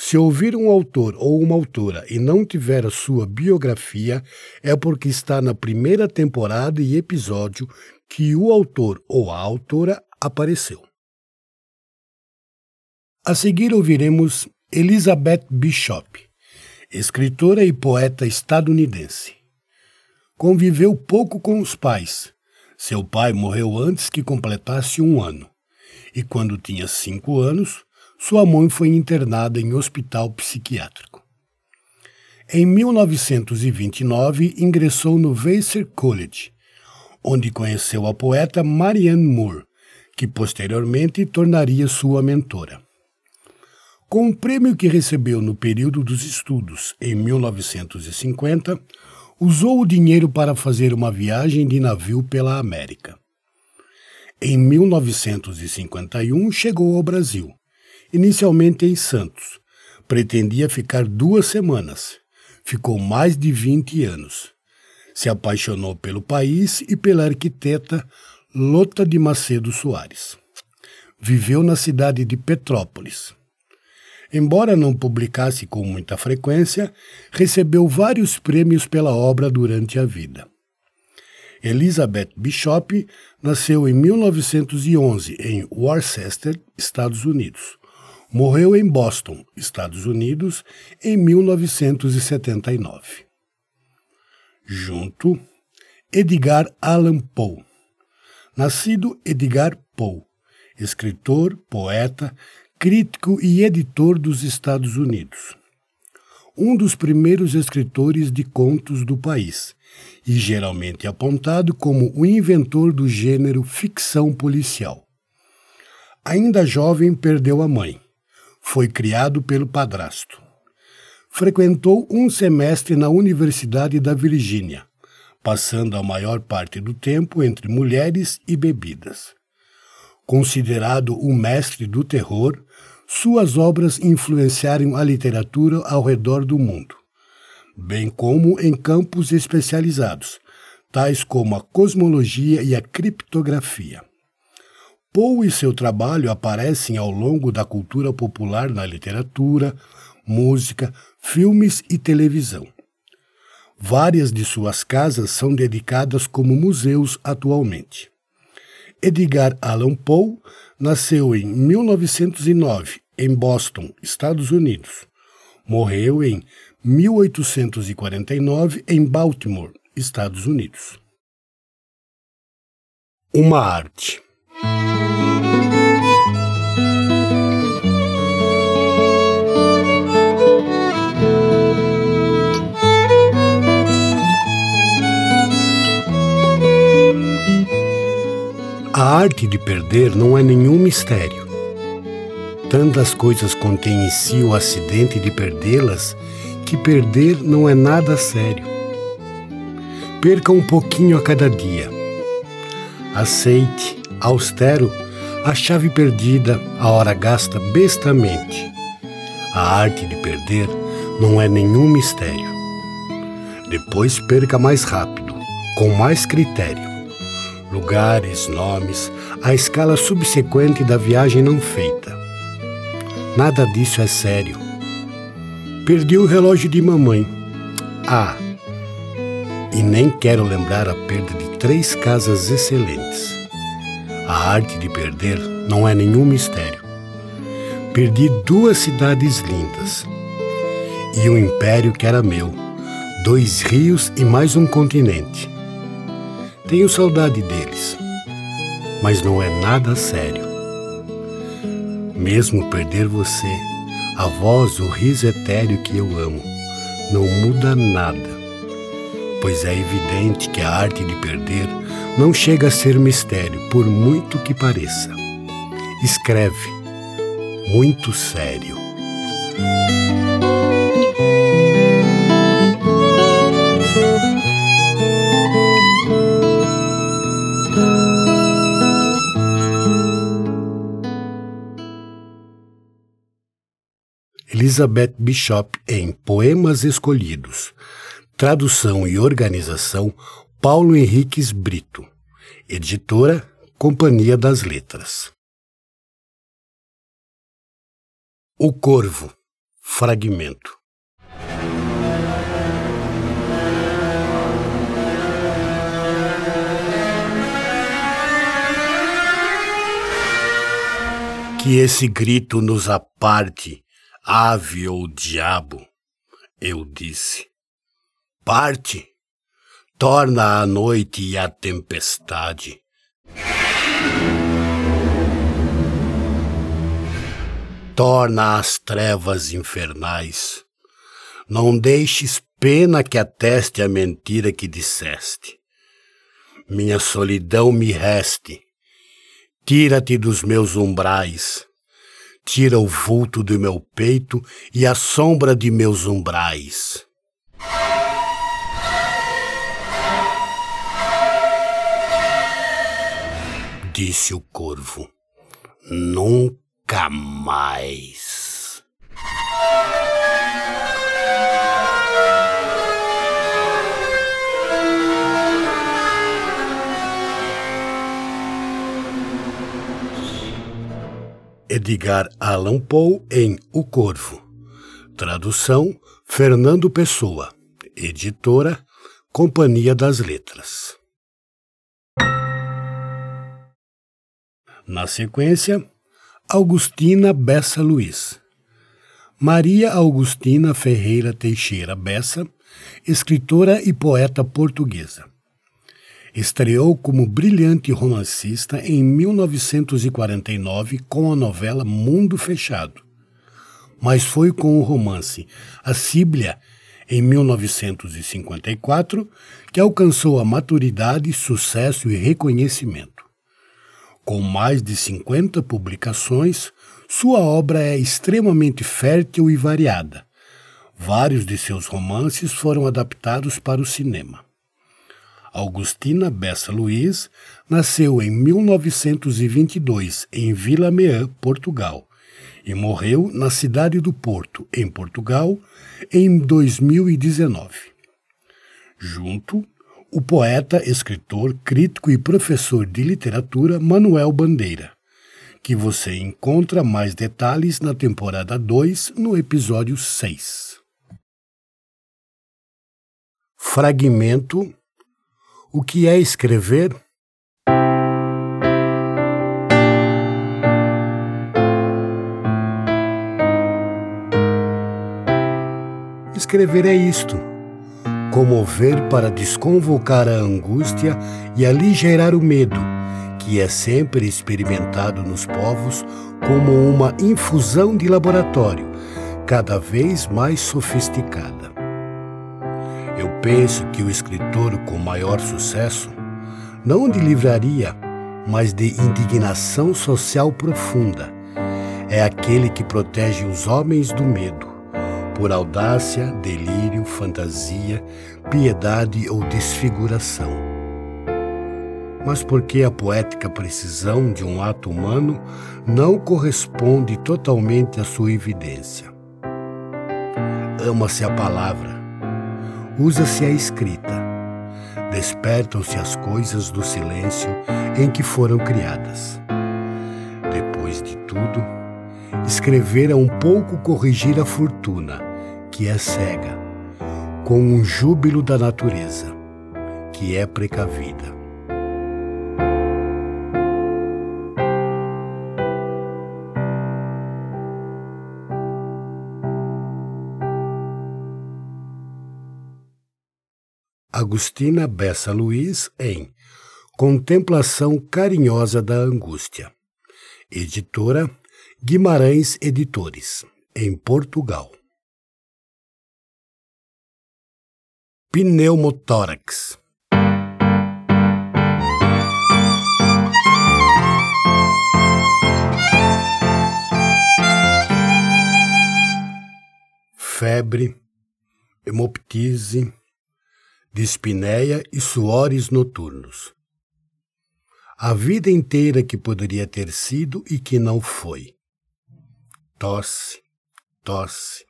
se ouvir um autor ou uma autora e não tiver a sua biografia, é porque está na primeira temporada e episódio que o autor ou a autora apareceu. A seguir ouviremos Elizabeth Bishop, escritora e poeta estadunidense. Conviveu pouco com os pais. Seu pai morreu antes que completasse um ano, e quando tinha cinco anos, sua mãe foi internada em hospital psiquiátrico. Em 1929, ingressou no Vassar College, onde conheceu a poeta Marianne Moore, que posteriormente tornaria sua mentora. Com o prêmio que recebeu no período dos estudos, em 1950, usou o dinheiro para fazer uma viagem de navio pela América. Em 1951, chegou ao Brasil inicialmente em Santos. Pretendia ficar duas semanas. Ficou mais de 20 anos. Se apaixonou pelo país e pela arquiteta Lota de Macedo Soares. Viveu na cidade de Petrópolis. Embora não publicasse com muita frequência, recebeu vários prêmios pela obra durante a vida. Elizabeth Bishop nasceu em 1911 em Worcester, Estados Unidos. Morreu em Boston, Estados Unidos, em 1979. Junto, Edgar Allan Poe. Nascido Edgar Poe, escritor, poeta, crítico e editor dos Estados Unidos. Um dos primeiros escritores de contos do país e geralmente apontado como o inventor do gênero ficção policial. Ainda jovem, perdeu a mãe foi criado pelo padrasto. Frequentou um semestre na Universidade da Virgínia, passando a maior parte do tempo entre mulheres e bebidas. Considerado o mestre do terror, suas obras influenciaram a literatura ao redor do mundo, bem como em campos especializados, tais como a cosmologia e a criptografia. Poe e seu trabalho aparecem ao longo da cultura popular na literatura, música, filmes e televisão. Várias de suas casas são dedicadas como museus atualmente. Edgar Allan Poe nasceu em 1909 em Boston, Estados Unidos. Morreu em 1849 em Baltimore, Estados Unidos. Uma arte. A arte de perder não é nenhum mistério. Tantas coisas contém em si o acidente de perdê-las que perder não é nada sério. Perca um pouquinho a cada dia. Aceite, austero, a chave perdida, a hora gasta bestamente. A arte de perder não é nenhum mistério. Depois perca mais rápido, com mais critério. Lugares, nomes, a escala subsequente da viagem não feita. Nada disso é sério. Perdi o relógio de mamãe. Ah, e nem quero lembrar a perda de três casas excelentes. A arte de perder não é nenhum mistério. Perdi duas cidades lindas e um império que era meu, dois rios e mais um continente. Tenho saudade deles, mas não é nada sério. Mesmo perder você, a voz, o riso etéreo que eu amo, não muda nada pois é evidente que a arte de perder não chega a ser mistério, por muito que pareça. Escreve, muito sério. Elizabeth Bishop em Poemas Escolhidos, Tradução e organização Paulo Henriques Brito. Editora Companhia das Letras. O Corvo. Fragmento. Que esse grito nos aparte, ave ou diabo, eu disse parte, torna a noite e a tempestade. Torna as trevas infernais. Não deixes pena que ateste a mentira que disseste. Minha solidão me reste. Tira-te dos meus umbrais. Tira o vulto do meu peito e a sombra de meus umbrais. disse o corvo. Nunca mais. Edgar Allan Poe em O Corvo. Tradução Fernando Pessoa. Editora Companhia das Letras. Na sequência, Augustina Bessa Luiz. Maria Augustina Ferreira Teixeira Bessa, escritora e poeta portuguesa. Estreou como brilhante romancista em 1949 com a novela Mundo Fechado. Mas foi com o romance A Síblia, em 1954, que alcançou a maturidade, sucesso e reconhecimento. Com mais de 50 publicações, sua obra é extremamente fértil e variada. Vários de seus romances foram adaptados para o cinema. Augustina Bessa Luiz nasceu em 1922 em Vila Meã, Portugal, e morreu na cidade do Porto, em Portugal, em 2019. Junto, o poeta, escritor, crítico e professor de literatura Manuel Bandeira, que você encontra mais detalhes na temporada 2, no episódio 6. Fragmento: O que é escrever? Escrever é isto comover para desconvocar a angústia e aligerar o medo, que é sempre experimentado nos povos como uma infusão de laboratório, cada vez mais sofisticada. Penso que o escritor com maior sucesso, não de livraria, mas de indignação social profunda, é aquele que protege os homens do medo por audácia, delírio, fantasia, piedade ou desfiguração. Mas porque a poética precisão de um ato humano não corresponde totalmente à sua evidência. Ama-se a palavra. Usa-se a escrita. Despertam-se as coisas do silêncio em que foram criadas. Depois de tudo, escrever é um pouco corrigir a fortuna, que é cega, com um júbilo da natureza, que é precavida. Agustina Bessa Luiz em Contemplação Carinhosa da Angústia. Editora Guimarães Editores, em Portugal. Pneumotórax. Febre, hemoptise, dispneia e suores noturnos. A vida inteira que poderia ter sido e que não foi. Tosse, tosse,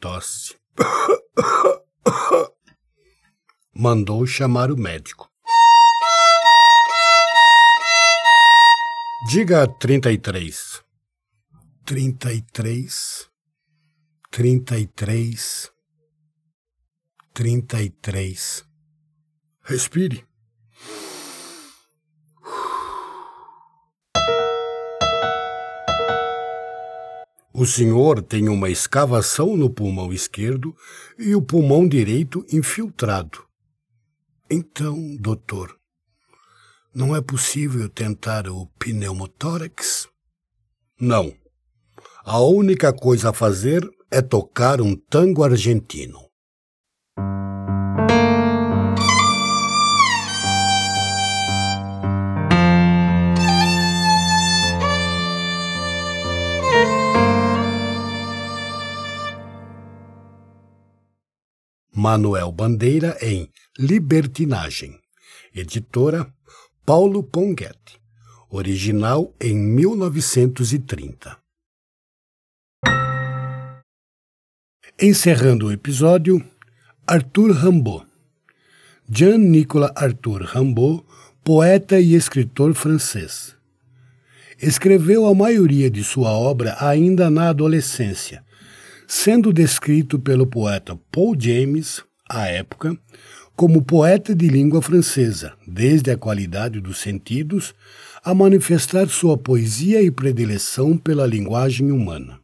tosse. Mandou chamar o médico. Diga 33. 33. 33. 33. Respire. O senhor tem uma escavação no pulmão esquerdo e o pulmão direito infiltrado. Então, doutor, não é possível tentar o pneumotórax? Não. A única coisa a fazer é tocar um tango argentino. Manuel Bandeira em Libertinagem. Editora Paulo Ponguete. Original em 1930. Encerrando o episódio, Arthur Rimbaud. Jean-Nicolas Arthur Rimbaud, poeta e escritor francês. Escreveu a maioria de sua obra ainda na adolescência, sendo descrito pelo poeta Paul James, à época, como poeta de língua francesa, desde a qualidade dos sentidos a manifestar sua poesia e predileção pela linguagem humana.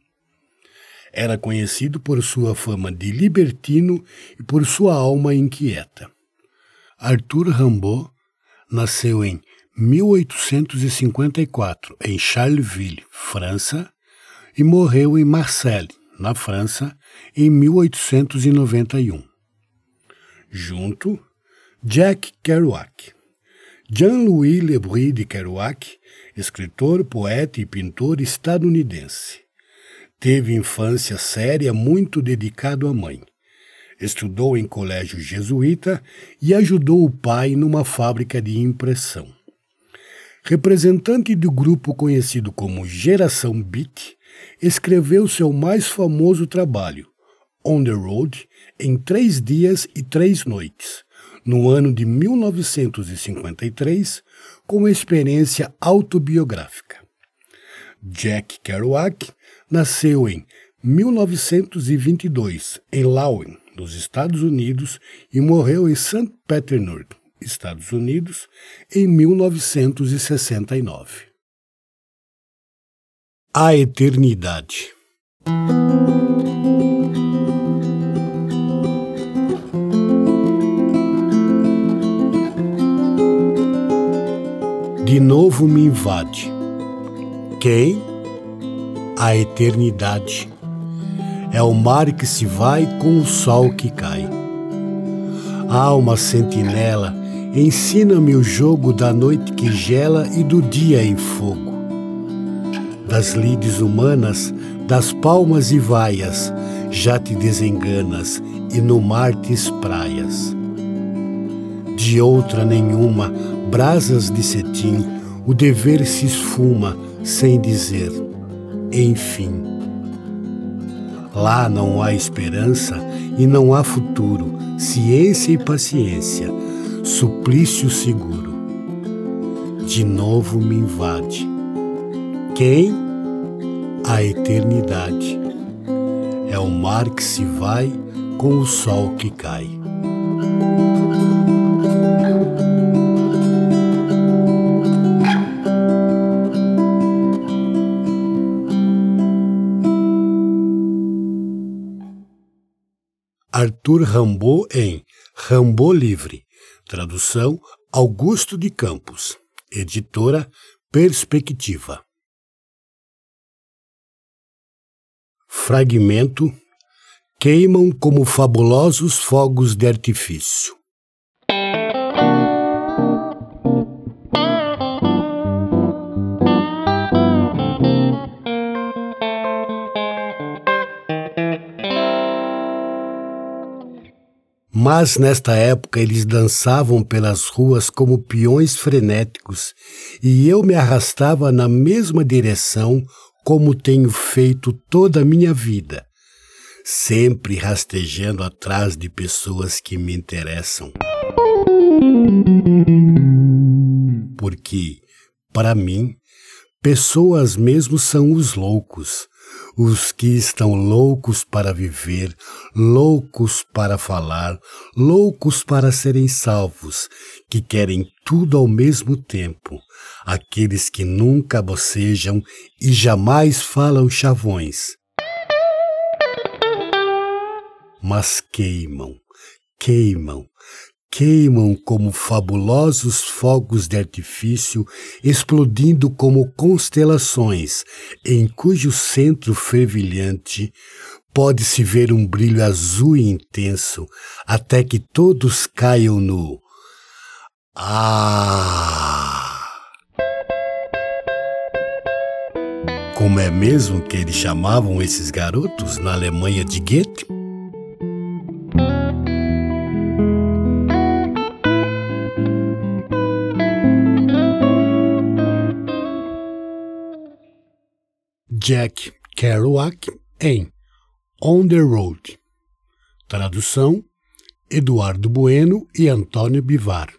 Era conhecido por sua fama de libertino e por sua alma inquieta. Arthur Rimbaud nasceu em 1854 em Charleville, França, e morreu em Marseille, na França, em 1891. Junto, Jack Kerouac. Jean-Louis Lebris de Kerouac, escritor, poeta e pintor estadunidense. Teve infância séria muito dedicado à mãe. Estudou em colégio jesuíta e ajudou o pai numa fábrica de impressão. Representante do grupo conhecido como Geração Beat, escreveu seu mais famoso trabalho, On the Road, em três dias e três noites, no ano de 1953, com experiência autobiográfica. Jack Kerouac nasceu em 1922 em Lauen, nos Estados Unidos, e morreu em St. Petersburg, Estados Unidos, em 1969 a eternidade. De novo me invade. Quem? A eternidade. É o mar que se vai com o sol que cai. Alma sentinela, ensina-me o jogo da noite que gela e do dia em fogo das lides humanas, das palmas e vaias, já te desenganas e no mar te espraias. De outra nenhuma, brasas de cetim, o dever se esfuma sem dizer, enfim. Lá não há esperança e não há futuro, ciência e paciência, suplício seguro. De novo me invade. Quem? A eternidade. É o mar que se vai com o sol que cai. Arthur Rambaud em Rambaud Livre, tradução Augusto de Campos, editora Perspectiva. Fragmento Queimam como fabulosos fogos de artifício. Mas nesta época eles dançavam pelas ruas como peões frenéticos, e eu me arrastava na mesma direção como tenho feito toda a minha vida, sempre rastejando atrás de pessoas que me interessam. Porque, para mim, pessoas mesmo são os loucos, os que estão loucos para viver, loucos para falar, loucos para serem salvos, que querem tudo ao mesmo tempo, aqueles que nunca bocejam e jamais falam chavões. Mas queimam, queimam, queimam como fabulosos fogos de artifício, explodindo como constelações, em cujo centro fervilhante pode-se ver um brilho azul e intenso, até que todos caiam no Ah! Como é mesmo que eles chamavam esses garotos na Alemanha de Goethe? Jack Kerouac em On the Road. Tradução: Eduardo Bueno e Antônio Bivar.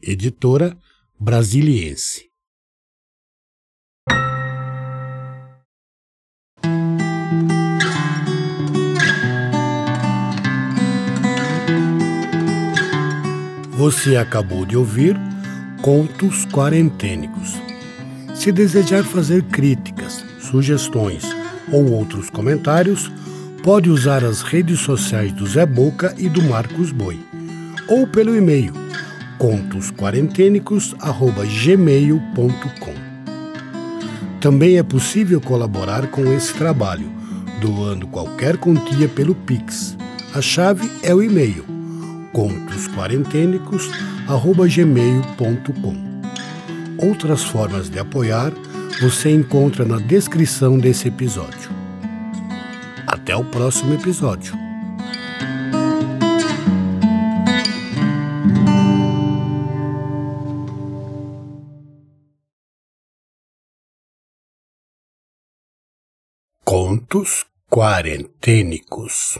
Editora Brasiliense. Você acabou de ouvir Contos Quarentênicos. Se desejar fazer críticas, sugestões ou outros comentários, pode usar as redes sociais do Zé Boca e do Marcos Boi, ou pelo e-mail contosquarentenicos@gmail.com. Também é possível colaborar com esse trabalho, doando qualquer quantia pelo Pix. A chave é o e-mail contosquarentenicos@gmail.com. Outras formas de apoiar você encontra na descrição desse episódio. Até o próximo episódio. Contos Quarentênicos